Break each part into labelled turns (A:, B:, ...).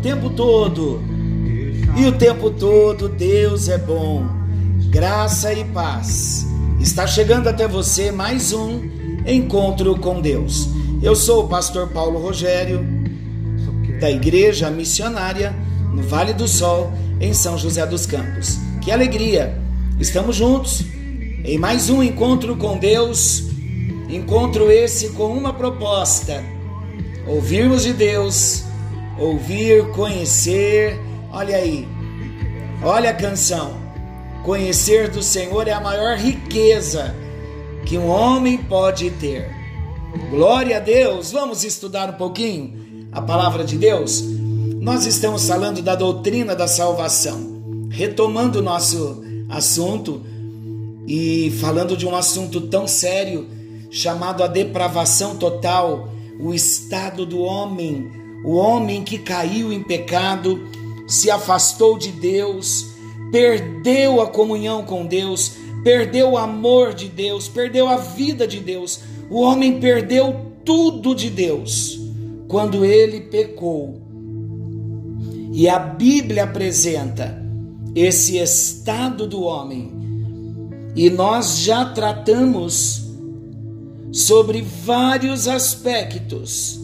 A: tempo todo. E o tempo todo Deus é bom. Graça e paz. Está chegando até você mais um encontro com Deus. Eu sou o pastor Paulo Rogério, da Igreja Missionária no Vale do Sol, em São José dos Campos. Que alegria! Estamos juntos em mais um encontro com Deus. Encontro esse com uma proposta: ouvirmos de Deus, ouvir, conhecer. Olha aí, olha a canção. Conhecer do Senhor é a maior riqueza que um homem pode ter. Glória a Deus! Vamos estudar um pouquinho a palavra de Deus? Nós estamos falando da doutrina da salvação, retomando o nosso assunto e falando de um assunto tão sério chamado a depravação total, o estado do homem, o homem que caiu em pecado, se afastou de Deus, perdeu a comunhão com Deus, perdeu o amor de Deus, perdeu a vida de Deus. O homem perdeu tudo de Deus quando ele pecou. E a Bíblia apresenta esse estado do homem. E nós já tratamos sobre vários aspectos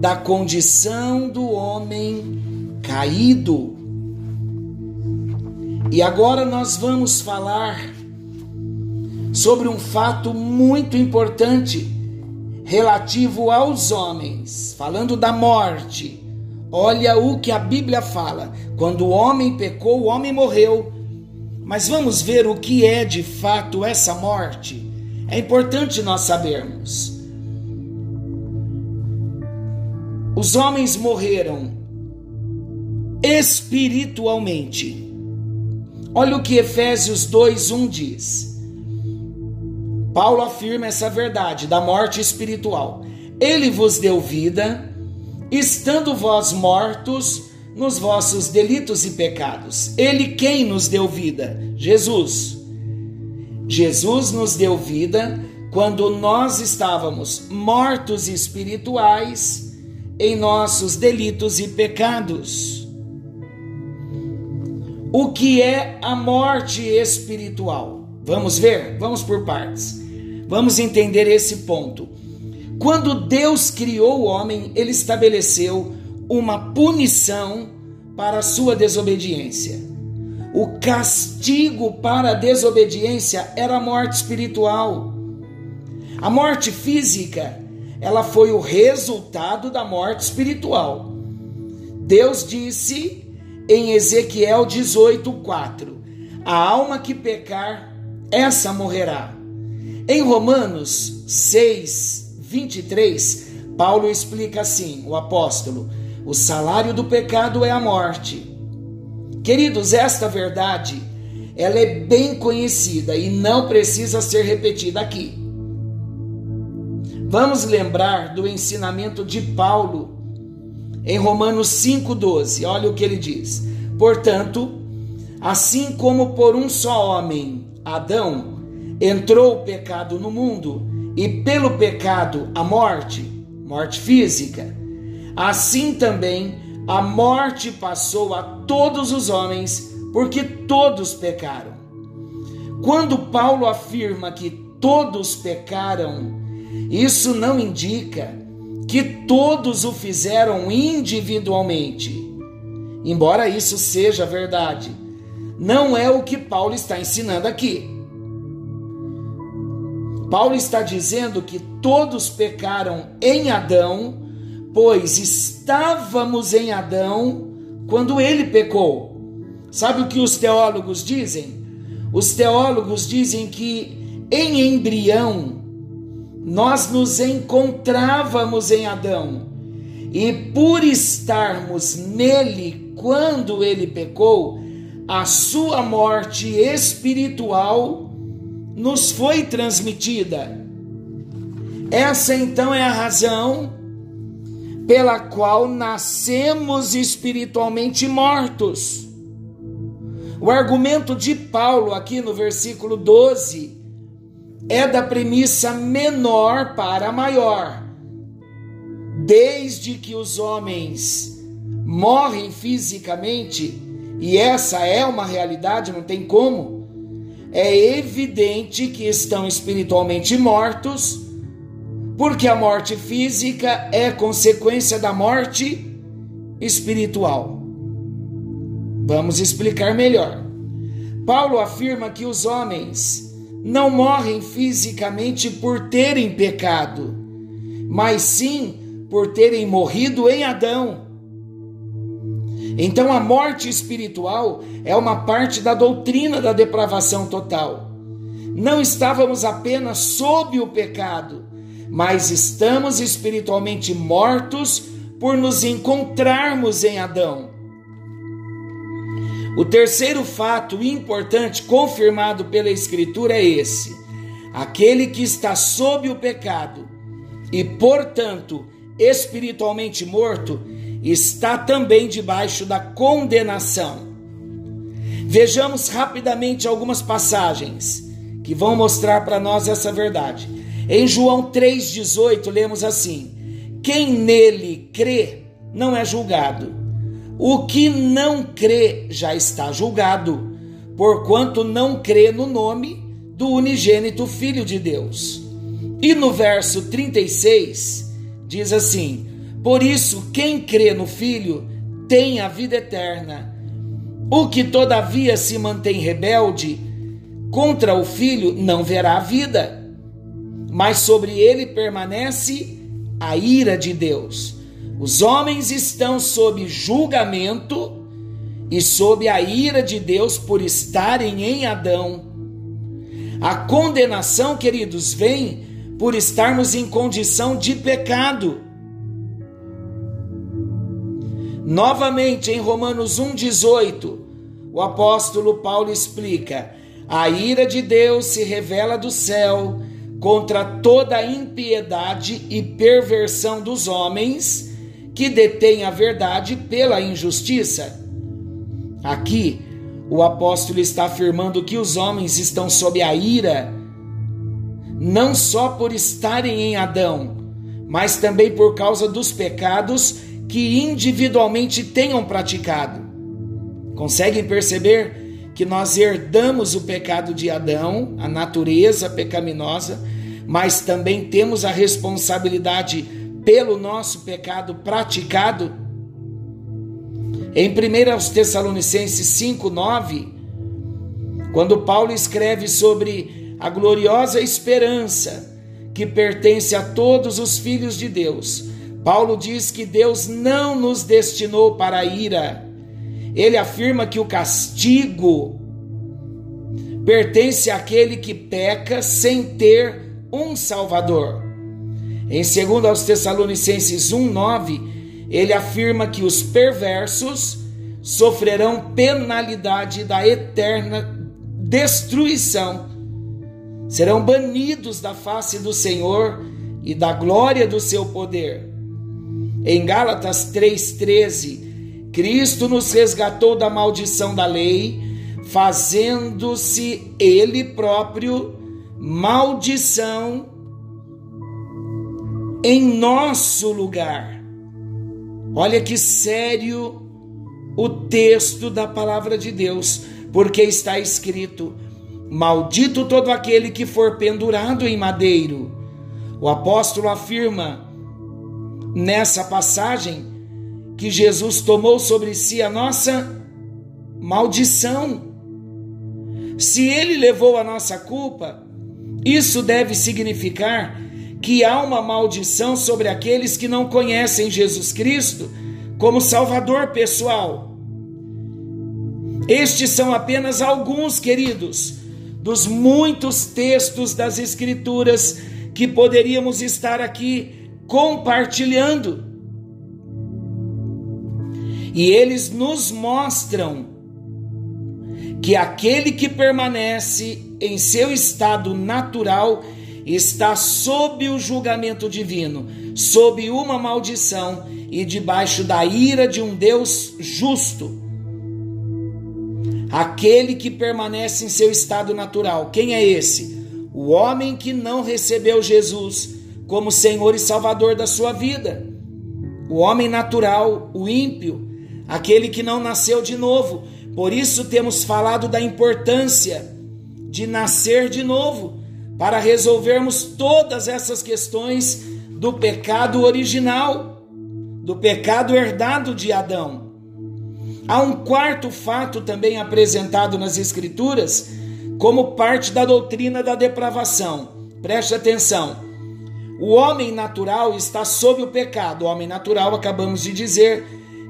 A: da condição do homem caído. E agora nós vamos falar sobre um fato muito importante relativo aos homens, falando da morte Olha o que a Bíblia fala. Quando o homem pecou, o homem morreu. Mas vamos ver o que é de fato essa morte. É importante nós sabermos. Os homens morreram espiritualmente. Olha o que Efésios 2:1 diz. Paulo afirma essa verdade da morte espiritual. Ele vos deu vida estando vós mortos nos vossos delitos e pecados. Ele quem nos deu vida? Jesus. Jesus nos deu vida quando nós estávamos mortos espirituais em nossos delitos e pecados. O que é a morte espiritual? Vamos ver? Vamos por partes. Vamos entender esse ponto. Quando Deus criou o homem, ele estabeleceu uma punição para a sua desobediência. O castigo para a desobediência era a morte espiritual. A morte física, ela foi o resultado da morte espiritual. Deus disse em Ezequiel 18:4: A alma que pecar, essa morrerá. Em Romanos 6, 23, Paulo explica assim, o apóstolo: o salário do pecado é a morte. Queridos, esta verdade, ela é bem conhecida e não precisa ser repetida aqui. Vamos lembrar do ensinamento de Paulo em Romanos 5:12. Olha o que ele diz: Portanto, assim como por um só homem, Adão, entrou o pecado no mundo, e pelo pecado a morte, morte física, assim também a morte passou a todos os homens, porque todos pecaram. Quando Paulo afirma que todos pecaram, isso não indica que todos o fizeram individualmente. Embora isso seja verdade, não é o que Paulo está ensinando aqui. Paulo está dizendo que todos pecaram em Adão, pois estávamos em Adão quando ele pecou. Sabe o que os teólogos dizem? Os teólogos dizem que em embrião nós nos encontrávamos em Adão e por estarmos nele quando ele pecou, a sua morte espiritual nos foi transmitida. Essa então é a razão pela qual nascemos espiritualmente mortos. O argumento de Paulo aqui no versículo 12 é da premissa menor para maior. Desde que os homens morrem fisicamente, e essa é uma realidade, não tem como, é evidente que estão espiritualmente mortos, porque a morte física é consequência da morte espiritual. Vamos explicar melhor. Paulo afirma que os homens não morrem fisicamente por terem pecado, mas sim por terem morrido em Adão. Então a morte espiritual é uma parte da doutrina da depravação total. Não estávamos apenas sob o pecado, mas estamos espiritualmente mortos por nos encontrarmos em Adão. O terceiro fato importante confirmado pela Escritura é esse: aquele que está sob o pecado e, portanto, espiritualmente morto, está também debaixo da condenação. Vejamos rapidamente algumas passagens que vão mostrar para nós essa verdade. Em João 3,18, lemos assim: Quem nele crê não é julgado. O que não crê já está julgado, porquanto não crê no nome do unigênito Filho de Deus. E no verso 36 diz assim: Por isso, quem crê no Filho tem a vida eterna. O que todavia se mantém rebelde contra o Filho não verá a vida, mas sobre ele permanece a ira de Deus. Os homens estão sob julgamento e sob a ira de Deus por estarem em Adão. A condenação, queridos, vem por estarmos em condição de pecado. Novamente, em Romanos 1,18, o apóstolo Paulo explica: a ira de Deus se revela do céu contra toda a impiedade e perversão dos homens que detém a verdade pela injustiça. Aqui, o apóstolo está afirmando que os homens estão sob a ira, não só por estarem em Adão, mas também por causa dos pecados que individualmente tenham praticado. Conseguem perceber que nós herdamos o pecado de Adão, a natureza pecaminosa, mas também temos a responsabilidade pelo nosso pecado praticado. Em 1 Tessalonicenses 5:9, quando Paulo escreve sobre a gloriosa esperança que pertence a todos os filhos de Deus, Paulo diz que Deus não nos destinou para a ira. Ele afirma que o castigo pertence àquele que peca sem ter um Salvador. Em 2 aos Tessalonicenses 1:9, ele afirma que os perversos sofrerão penalidade da eterna destruição. Serão banidos da face do Senhor e da glória do seu poder. Em Gálatas 3:13, Cristo nos resgatou da maldição da lei, fazendo-se ele próprio maldição em nosso lugar. Olha que sério o texto da palavra de Deus, porque está escrito: Maldito todo aquele que for pendurado em madeiro. O apóstolo afirma nessa passagem que Jesus tomou sobre si a nossa maldição. Se ele levou a nossa culpa, isso deve significar que há uma maldição sobre aqueles que não conhecem Jesus Cristo como Salvador pessoal. Estes são apenas alguns, queridos, dos muitos textos das Escrituras que poderíamos estar aqui compartilhando. E eles nos mostram que aquele que permanece em seu estado natural está sob o julgamento divino, sob uma maldição e debaixo da ira de um Deus justo. Aquele que permanece em seu estado natural, quem é esse? O homem que não recebeu Jesus como Senhor e Salvador da sua vida. O homem natural, o ímpio, aquele que não nasceu de novo. Por isso temos falado da importância de nascer de novo, para resolvermos todas essas questões do pecado original, do pecado herdado de Adão. Há um quarto fato também apresentado nas Escrituras como parte da doutrina da depravação. Preste atenção. O homem natural está sob o pecado. O homem natural, acabamos de dizer,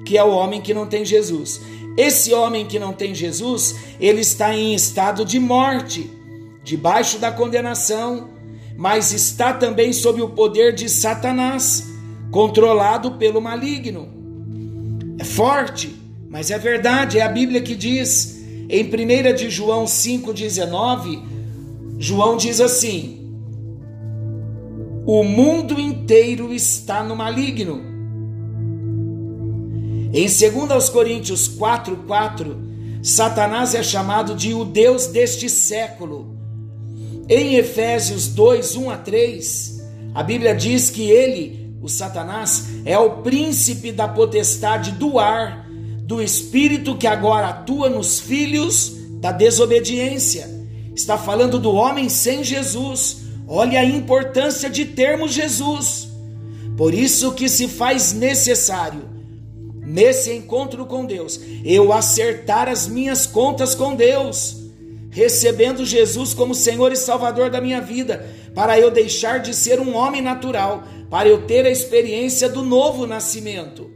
A: que é o homem que não tem Jesus. Esse homem que não tem Jesus, ele está em estado de morte, debaixo da condenação, mas está também sob o poder de Satanás, controlado pelo maligno. É forte, mas é verdade, é a Bíblia que diz em 1 de João 5,19, João diz assim: O mundo inteiro está no maligno. Em 2 Coríntios 4,4, Satanás é chamado de o Deus deste século. Em Efésios 2, 1 a 3, a Bíblia diz que ele, o Satanás, é o príncipe da potestade do ar, do espírito que agora atua nos filhos da desobediência. Está falando do homem sem Jesus. Olha a importância de termos Jesus. Por isso que se faz necessário nesse encontro com Deus, eu acertar as minhas contas com Deus, recebendo Jesus como Senhor e Salvador da minha vida, para eu deixar de ser um homem natural, para eu ter a experiência do novo nascimento.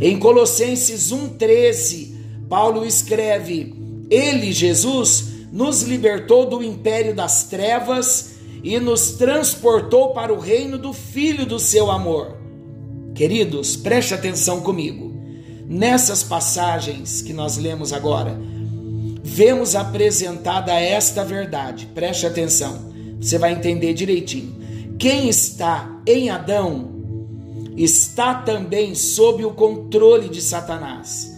A: Em Colossenses 1,13, Paulo escreve: Ele, Jesus, nos libertou do império das trevas e nos transportou para o reino do Filho do seu amor Queridos, preste atenção comigo. Nessas passagens que nós lemos agora, vemos apresentada esta verdade. Preste atenção, você vai entender direitinho. Quem está em Adão está também sob o controle de Satanás.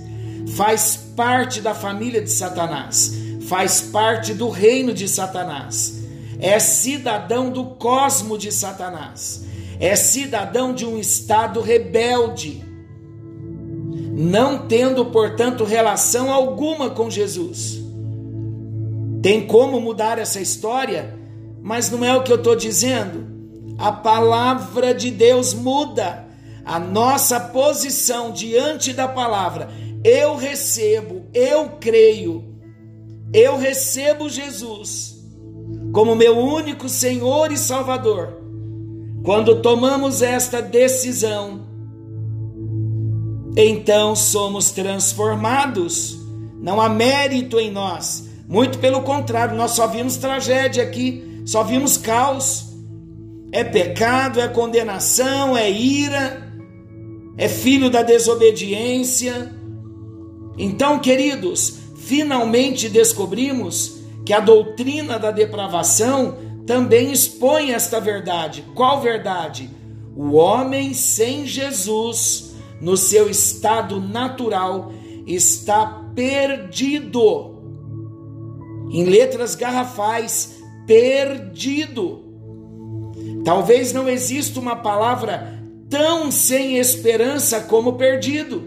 A: Faz parte da família de Satanás, faz parte do reino de Satanás. É cidadão do cosmo de Satanás é cidadão de um estado rebelde, não tendo, portanto, relação alguma com Jesus. Tem como mudar essa história, mas não é o que eu estou dizendo. A palavra de Deus muda a nossa posição diante da palavra. Eu recebo, eu creio, eu recebo Jesus como meu único Senhor e Salvador quando tomamos esta decisão, então somos transformados. Não há mérito em nós. Muito pelo contrário, nós só vimos tragédia aqui, só vimos caos. É pecado, é condenação, é ira, é filho da desobediência. Então, queridos, finalmente descobrimos que a doutrina da depravação também expõe esta verdade. Qual verdade? O homem sem Jesus, no seu estado natural, está perdido. Em letras garrafais, perdido. Talvez não exista uma palavra tão sem esperança como perdido.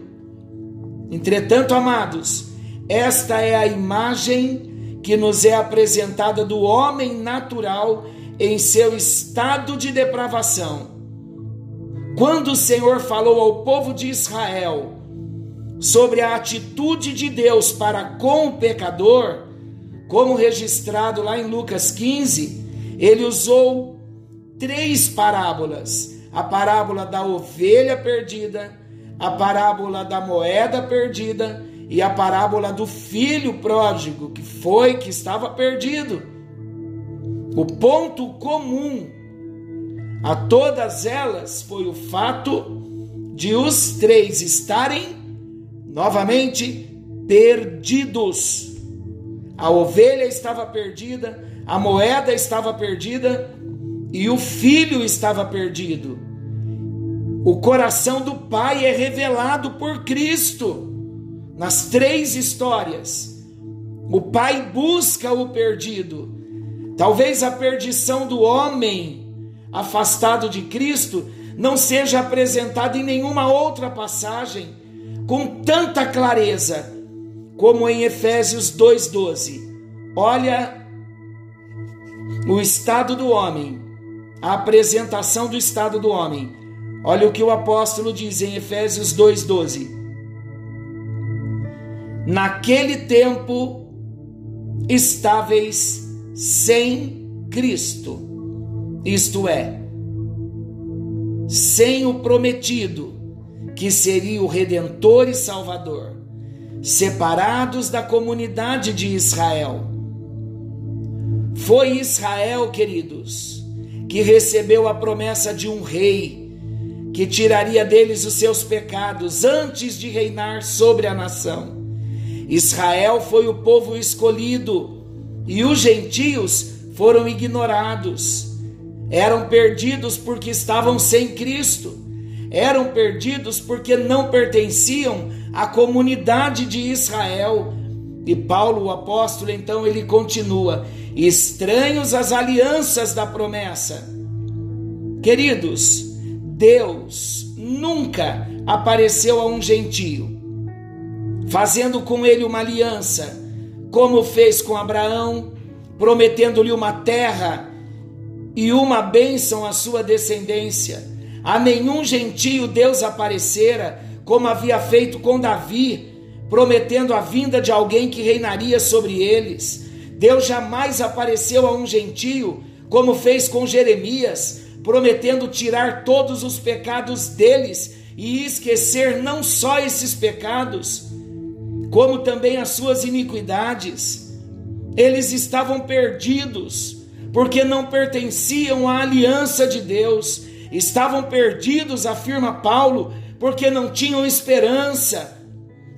A: Entretanto, amados, esta é a imagem que nos é apresentada do homem natural em seu estado de depravação. Quando o Senhor falou ao povo de Israel sobre a atitude de Deus para com o pecador, como registrado lá em Lucas 15, ele usou três parábolas: a parábola da ovelha perdida, a parábola da moeda perdida e a parábola do filho pródigo, que foi que estava perdido. O ponto comum a todas elas foi o fato de os três estarem novamente perdidos. A ovelha estava perdida, a moeda estava perdida e o filho estava perdido. O coração do pai é revelado por Cristo. Nas três histórias, o pai busca o perdido. Talvez a perdição do homem afastado de Cristo não seja apresentada em nenhuma outra passagem, com tanta clareza como em Efésios 2:12. Olha o estado do homem, a apresentação do estado do homem. Olha o que o apóstolo diz em Efésios 2:12. Naquele tempo estáveis sem Cristo, isto é, sem o prometido, que seria o redentor e salvador, separados da comunidade de Israel. Foi Israel, queridos, que recebeu a promessa de um rei que tiraria deles os seus pecados antes de reinar sobre a nação. Israel foi o povo escolhido e os gentios foram ignorados. Eram perdidos porque estavam sem Cristo. Eram perdidos porque não pertenciam à comunidade de Israel. E Paulo, o apóstolo, então ele continua: estranhos às alianças da promessa. Queridos, Deus nunca apareceu a um gentio, fazendo com ele uma aliança, como fez com Abraão, prometendo-lhe uma terra e uma bênção à sua descendência. A nenhum gentio Deus aparecera, como havia feito com Davi, prometendo a vinda de alguém que reinaria sobre eles. Deus jamais apareceu a um gentio, como fez com Jeremias, prometendo tirar todos os pecados deles e esquecer não só esses pecados, como também as suas iniquidades. Eles estavam perdidos porque não pertenciam à aliança de Deus. Estavam perdidos, afirma Paulo, porque não tinham esperança.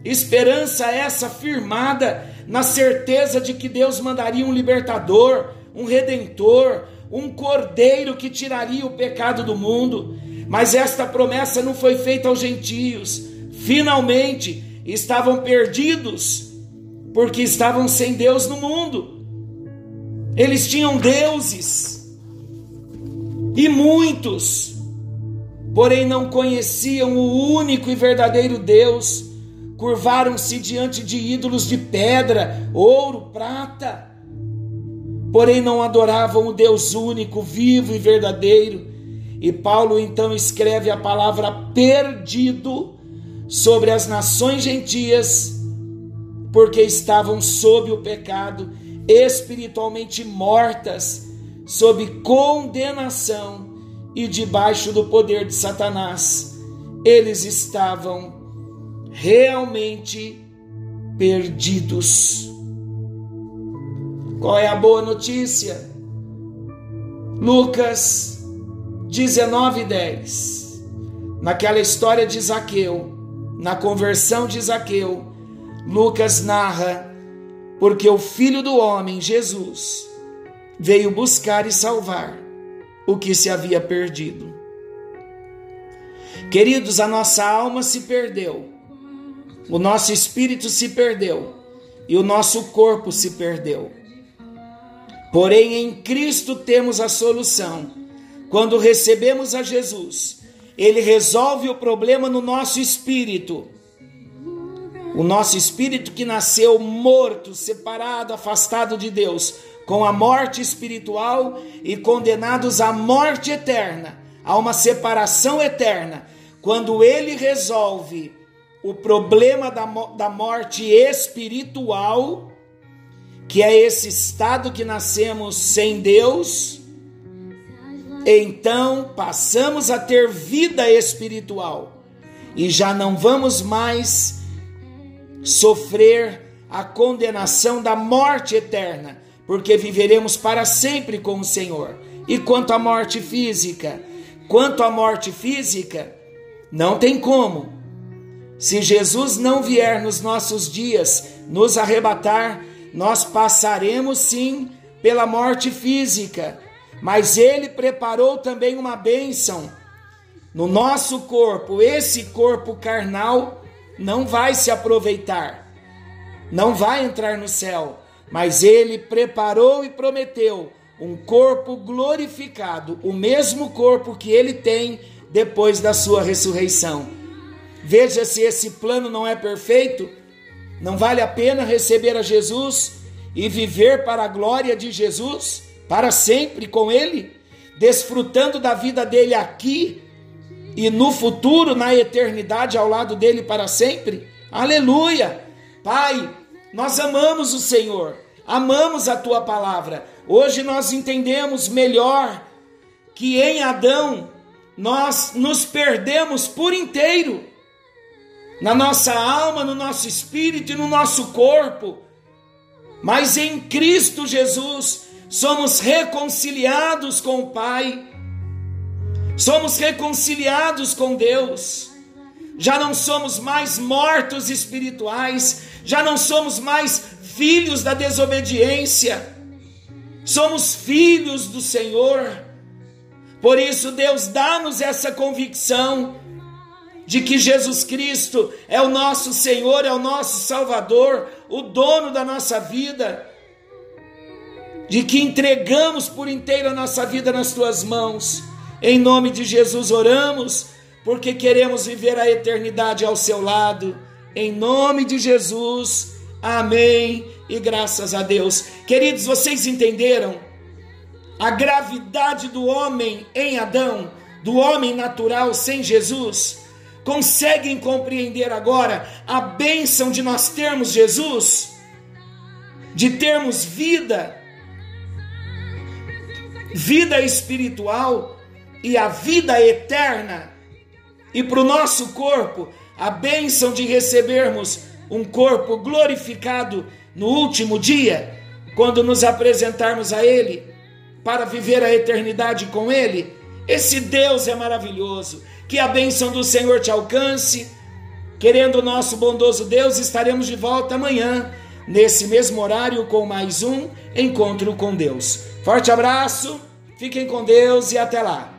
A: Esperança essa firmada na certeza de que Deus mandaria um libertador, um redentor, um cordeiro que tiraria o pecado do mundo. Mas esta promessa não foi feita aos gentios. Finalmente estavam perdidos, porque estavam sem Deus no mundo. Eles tinham deuses e muitos, porém não conheciam o único e verdadeiro Deus. Curvaram-se diante de ídolos de pedra, ouro, prata, porém não adoravam o Deus único, vivo e verdadeiro. E Paulo então escreve a palavra perdido sobre as nações gentias, porque estavam sob o pecado espiritualmente mortas, sob condenação e debaixo do poder de Satanás. Eles estavam realmente perdidos. Qual é a boa notícia? Lucas 19:10. Naquela história de Zaqueu, na conversão de Zaqueu, Lucas narra porque o Filho do Homem, Jesus, veio buscar e salvar o que se havia perdido. Queridos, a nossa alma se perdeu, o nosso espírito se perdeu e o nosso corpo se perdeu. Porém, em Cristo temos a solução. Quando recebemos a Jesus, Ele resolve o problema no nosso espírito o nosso espírito que nasceu morto, separado, afastado de Deus, com a morte espiritual e condenados à morte eterna, a uma separação eterna, quando ele resolve o problema da, da morte espiritual, que é esse estado que nascemos sem Deus, então passamos a ter vida espiritual e já não vamos mais sofrer a condenação da morte eterna, porque viveremos para sempre com o Senhor. E quanto à morte física, quanto à morte física, não tem como. Se Jesus não vier nos nossos dias nos arrebatar, nós passaremos sim pela morte física, mas ele preparou também uma bênção no nosso corpo, esse corpo carnal não vai se aproveitar, não vai entrar no céu, mas ele preparou e prometeu um corpo glorificado, o mesmo corpo que ele tem depois da sua ressurreição. Veja se esse plano não é perfeito. Não vale a pena receber a Jesus e viver para a glória de Jesus, para sempre com Ele, desfrutando da vida dele aqui e no futuro, na eternidade, ao lado dele para sempre? Aleluia! Pai, nós amamos o Senhor, amamos a tua palavra. Hoje nós entendemos melhor que em Adão nós nos perdemos por inteiro na nossa alma, no nosso espírito e no nosso corpo. Mas em Cristo Jesus somos reconciliados com o Pai, somos reconciliados com Deus. Já não somos mais mortos espirituais, já não somos mais filhos da desobediência, somos filhos do Senhor. Por isso, Deus dá-nos essa convicção de que Jesus Cristo é o nosso Senhor, é o nosso Salvador, o dono da nossa vida, de que entregamos por inteiro a nossa vida nas tuas mãos. Em nome de Jesus oramos, porque queremos viver a eternidade ao seu lado. Em nome de Jesus, amém e graças a Deus. Queridos, vocês entenderam a gravidade do homem em Adão, do homem natural sem Jesus? conseguem compreender agora a bênção de nós termos Jesus, de termos vida, vida espiritual e a vida eterna, e para o nosso corpo, a bênção de recebermos um corpo glorificado no último dia, quando nos apresentarmos a Ele, para viver a eternidade com Ele. Esse Deus é maravilhoso. Que a bênção do Senhor te alcance. Querendo o nosso bondoso Deus, estaremos de volta amanhã, nesse mesmo horário, com mais um encontro com Deus. Forte abraço, fiquem com Deus e até lá.